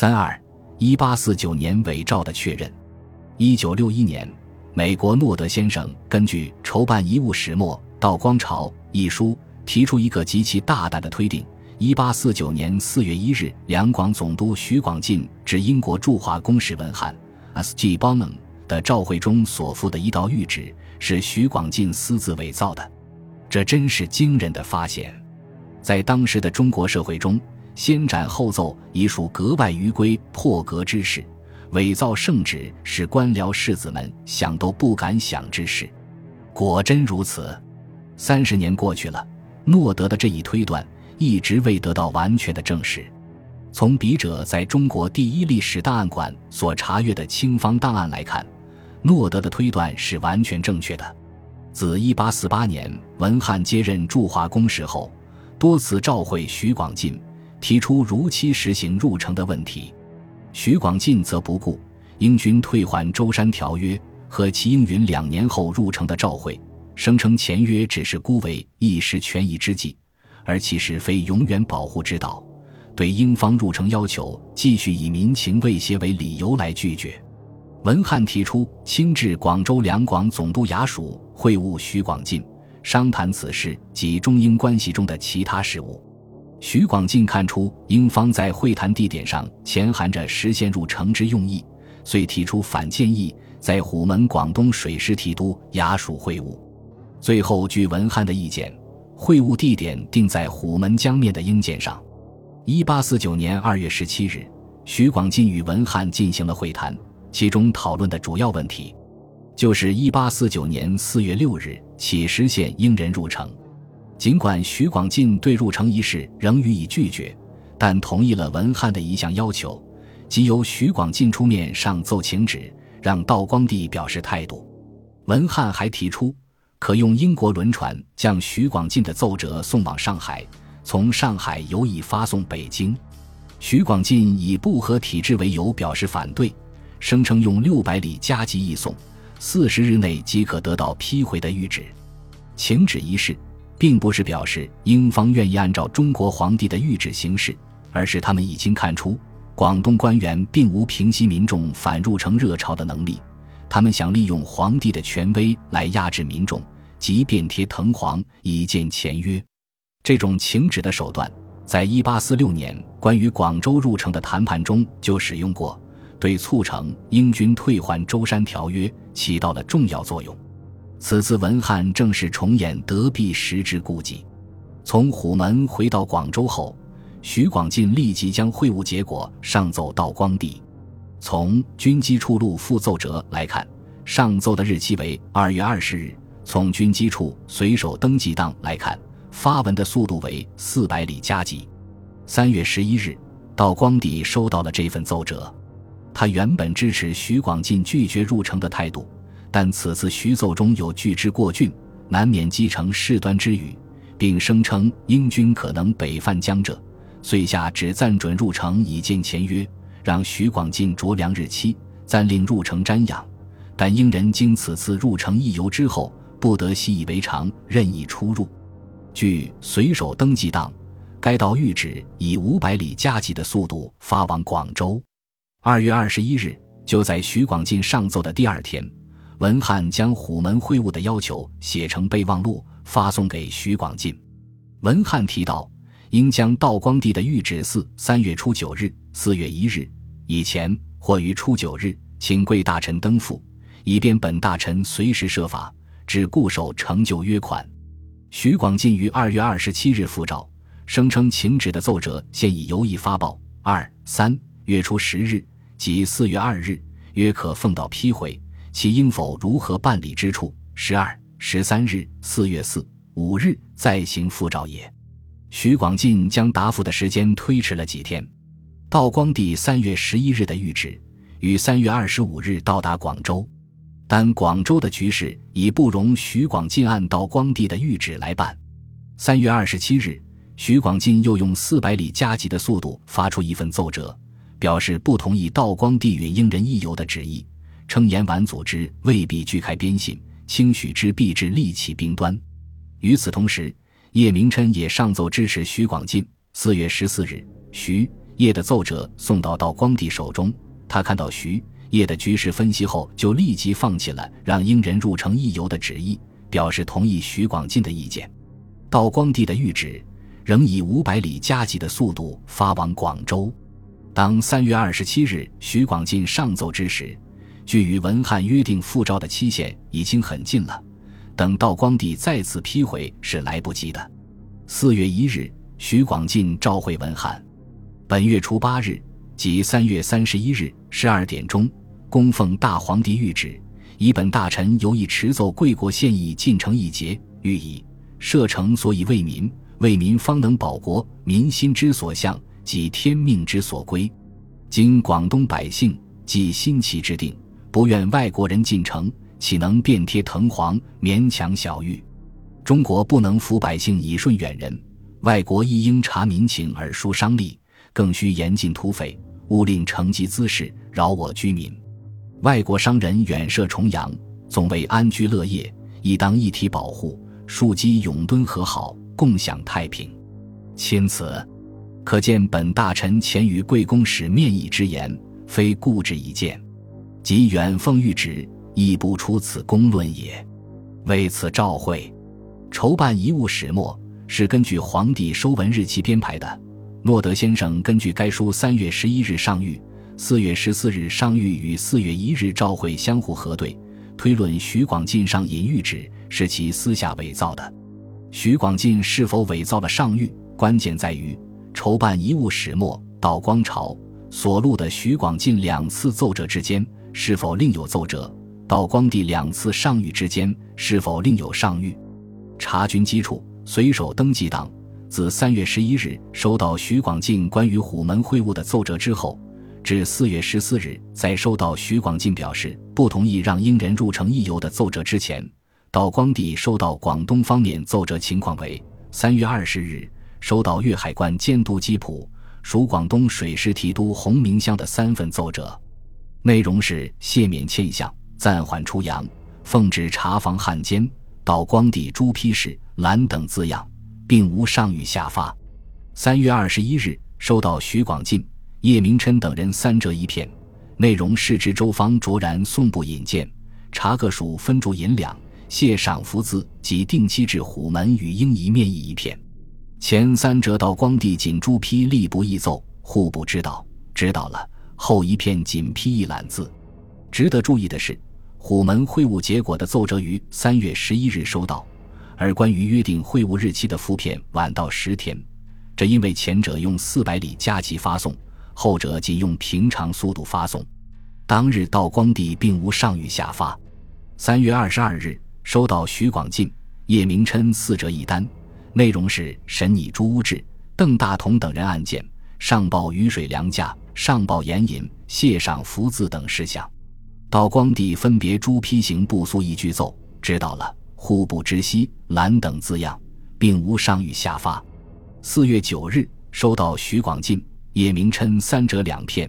三二一八四九年伪造的确认。一九六一年，美国诺德先生根据筹办遗物始末道光朝》一书，提出一个极其大胆的推定：一八四九年四月一日，两广总督徐广进至英国驻华公使文翰 （S.G. Bonham） 的照会中所附的一道谕旨，是徐广进私自伪造的。这真是惊人的发现，在当时的中国社会中。先斩后奏已属格外于规破格之事，伪造圣旨是官僚士子们想都不敢想之事。果真如此。三十年过去了，诺德的这一推断一直未得到完全的证实。从笔者在中国第一历史档案馆所查阅的清方档案来看，诺德的推断是完全正确的。自1848年文翰接任驻华公使后，多次召会徐广进。提出如期实行入城的问题，徐广进则不顾英军退还舟山条约和齐应允两年后入城的召会，声称前约只是孤为一时权宜之计，而其实非永远保护之道。对英方入城要求，继续以民情威胁为理由来拒绝。文翰提出亲至广州两广总督衙署会晤徐广进，商谈此事及中英关系中的其他事务。徐广进看出英方在会谈地点上潜含着实现入城之用意，遂提出反建议，在虎门广东水师提督衙署会晤。最后，据文翰的意见，会晤地点定在虎门江面的英舰上。一八四九年二月十七日，徐广进与文翰进行了会谈，其中讨论的主要问题，就是一八四九年四月六日起实现英人入城。尽管徐广进对入城一事仍予以拒绝，但同意了文翰的一项要求，即由徐广进出面上奏请旨，让道光帝表示态度。文翰还提出，可用英国轮船将徐广进的奏折送往上海，从上海由以发送北京。徐广进以不合体制为由表示反对，声称用六百里加急易送，四十日内即可得到批回的谕旨。请旨一事。并不是表示英方愿意按照中国皇帝的谕旨行事，而是他们已经看出广东官员并无平息民众反入城热潮的能力，他们想利用皇帝的权威来压制民众，即便贴藤黄以见前约。这种请旨的手段，在一八四六年关于广州入城的谈判中就使用过，对促成英军退还舟山条约起到了重要作用。此次文翰正是重演德必时之故计。从虎门回到广州后，徐广进立即将会晤结果上奏道光帝。从军机处录附奏折来看，上奏的日期为二月二十日。从军机处随手登记档来看，发文的速度为四百里加急。三月十一日，道光帝收到了这份奏折，他原本支持徐广进拒绝入城的态度。但此次徐奏中有拒之过峻，难免积成事端之语，并声称英军可能北犯江浙，遂下旨暂准入城以见前约，让徐广进酌量日期，暂令入城瞻仰。但英人经此次入城一游之后，不得习以为常，任意出入。据随手登记档，该道谕旨以五百里加急的速度发往广州。二月二十一日，就在徐广进上奏的第二天。文翰将虎门会晤的要求写成备忘录，发送给徐广进。文翰提到，应将道光帝的谕旨四三月初九日、四月一日以前，或于初九日，请贵大臣登附，以便本大臣随时设法，只固守成就约款。徐广进于二月二十七日复诏，声称请旨的奏折现已由驿发报。二三月初十日即四月二日，约可奉到批回。其应否如何办理之处，十二、十三日、四月四、五日再行复诏也。徐广进将答复的时间推迟了几天。道光帝三月十一日的谕旨，于三月二十五日到达广州，但广州的局势已不容徐广进按道光帝的谕旨来办。三月二十七日，徐广进又用四百里加急的速度发出一份奏折，表示不同意道光帝允英人一游的旨意。称延皖组织未必拒开边信，轻许之必致利起兵端。与此同时，叶明琛也上奏支持徐广进。四月十四日，徐叶的奏折送到道光帝手中，他看到徐叶的局势分析后，就立即放弃了让英人入城议游的旨意，表示同意徐广进的意见。道光帝的谕旨仍以五百里加急的速度发往广州。当三月二十七日徐广进上奏之时，距与文翰约定复召的期限已经很近了，等道光帝再次批回是来不及的。四月一日，徐广进召回文翰。本月初八日，即三月三十一日十二点钟，供奉大皇帝谕旨，以本大臣尤以持奏贵国献议进城一节，欲以设城所以为民，为民方能保国，民心之所向，即天命之所归。今广东百姓即新奇之定，不愿外国人进城，岂能遍贴藤黄，勉强小谕？中国不能服百姓以顺远人，外国亦应察民情而疏商利。更需严禁土匪，勿令乘机滋事，扰我居民。外国商人远涉重洋，总为安居乐业，亦当一体保护，庶几永敦和好，共享太平。钦此。可见本大臣前与贵公使面议之言，非固执一见，即远奉谕旨，亦不出此公论也。为此召会，筹办遗物始末，是根据皇帝收文日期编排的。诺德先生根据该书三月十一日上谕、四月十四日上谕与四月一日召会相互核对，推论徐广进上引谕旨是其私下伪造的。徐广进是否伪造了上谕，关键在于筹办遗物始末道光朝所录的徐广进两次奏折之间是否另有奏折，道光帝两次上谕之间是否另有上谕。查军机处随手登记档。自三月十一日收到徐广进关于虎门会晤的奏折之后，至四月十四日在收到徐广进表示不同意让英人入城议游的奏折之前，道光帝收到广东方面奏折情况为：三月二十日收到粤海关监督机浦属广东水师提督洪明乡的三份奏折，内容是谢免欠项、暂缓出洋、奉旨查防汉奸、道光帝朱批示览等字样。并无上谕下发。三月二十一日，收到徐广进、叶明琛等人三折一片，内容是知周方卓然送部引荐，查各属分铸银两，谢赏福字及定期至虎门与英仪面议一片。前三折到光帝仅朱批吏部议奏，户部知道，知道了。后一片仅批一揽字。值得注意的是，虎门会晤结果的奏折于三月十一日收到。而关于约定会晤日期的附片晚到十天，这因为前者用四百里加急发送，后者仅用平常速度发送。当日道光帝并无上谕下发。三月二十二日收到徐广进、叶明琛四折一单，内容是审拟朱屋志、邓大同等人案件，上报雨水粮价，上报盐引、谢赏福字等事项。道光帝分别朱批行部速一句奏，知道了。户部知悉兰等字样，并无上谕下发。四月九日收到徐广进、叶明琛三折两片，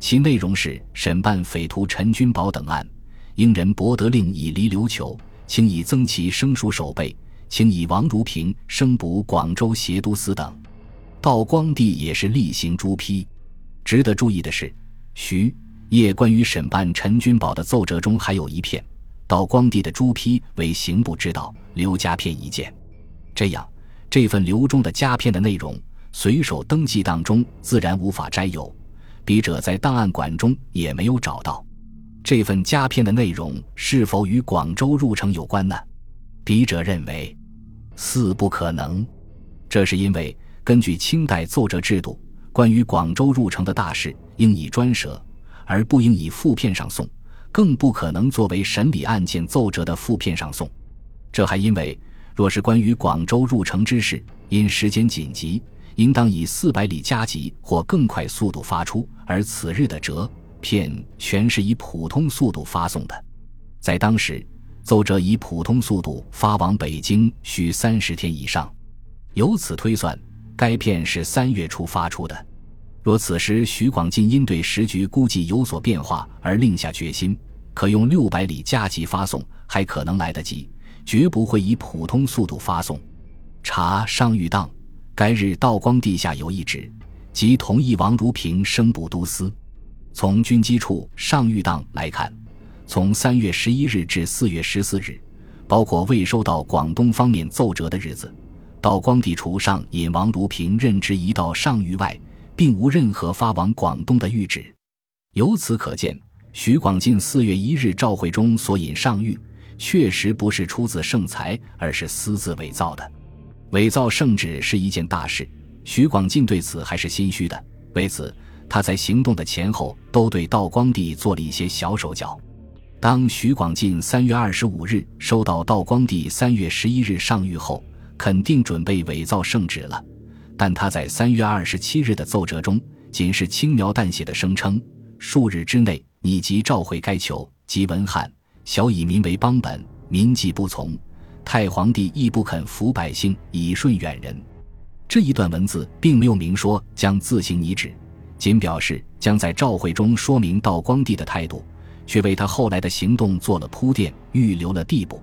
其内容是审办匪徒陈君宝等案，英人博得令以离琉球，请以增其生属守备，请以王如平升补广州协都司等。道光帝也是例行朱批。值得注意的是，徐叶关于审办陈君宝的奏折中还有一片。道光帝的朱批为刑部知道留夹片一件，这样这份留中的夹片的内容，随手登记档中自然无法摘有，笔者在档案馆中也没有找到。这份夹片的内容是否与广州入城有关呢？笔者认为，似不可能。这是因为根据清代奏折制度，关于广州入城的大事，应以专舌，而不应以附片上送。更不可能作为审理案件奏折的附片上送，这还因为，若是关于广州入城之事，因时间紧急，应当以四百里加急或更快速度发出，而此日的折片全是以普通速度发送的。在当时，奏折以普通速度发往北京需三十天以上，由此推算，该片是三月初发出的。若此时徐广进因对时局估计有所变化而另下决心，可用六百里加急发送，还可能来得及，绝不会以普通速度发送。查上谕当，该日道光帝下有一旨，即同意王如平升补都司。从军机处上谕档来看，从三月十一日至四月十四日，包括未收到广东方面奏折的日子，道光帝除上引王如平任职一道上谕外，并无任何发往广东的谕旨。由此可见，徐广进四月一日召会中所引上谕，确实不是出自圣才，而是私自伪造的。伪造圣旨是一件大事，徐广进对此还是心虚的。为此。他在行动的前后都对道光帝做了一些小手脚。当徐广进三月二十五日收到道光帝三月十一日上谕后，肯定准备伪造圣旨了。但他在三月二十七日的奏折中，仅是轻描淡写的声称：“数日之内，你即召回该囚，即文翰，小以民为邦本，民既不从，太皇帝亦不肯服百姓，以顺远人。”这一段文字并没有明说将自行拟旨。仅表示将在召会中说明道光帝的态度，却为他后来的行动做了铺垫，预留了地步。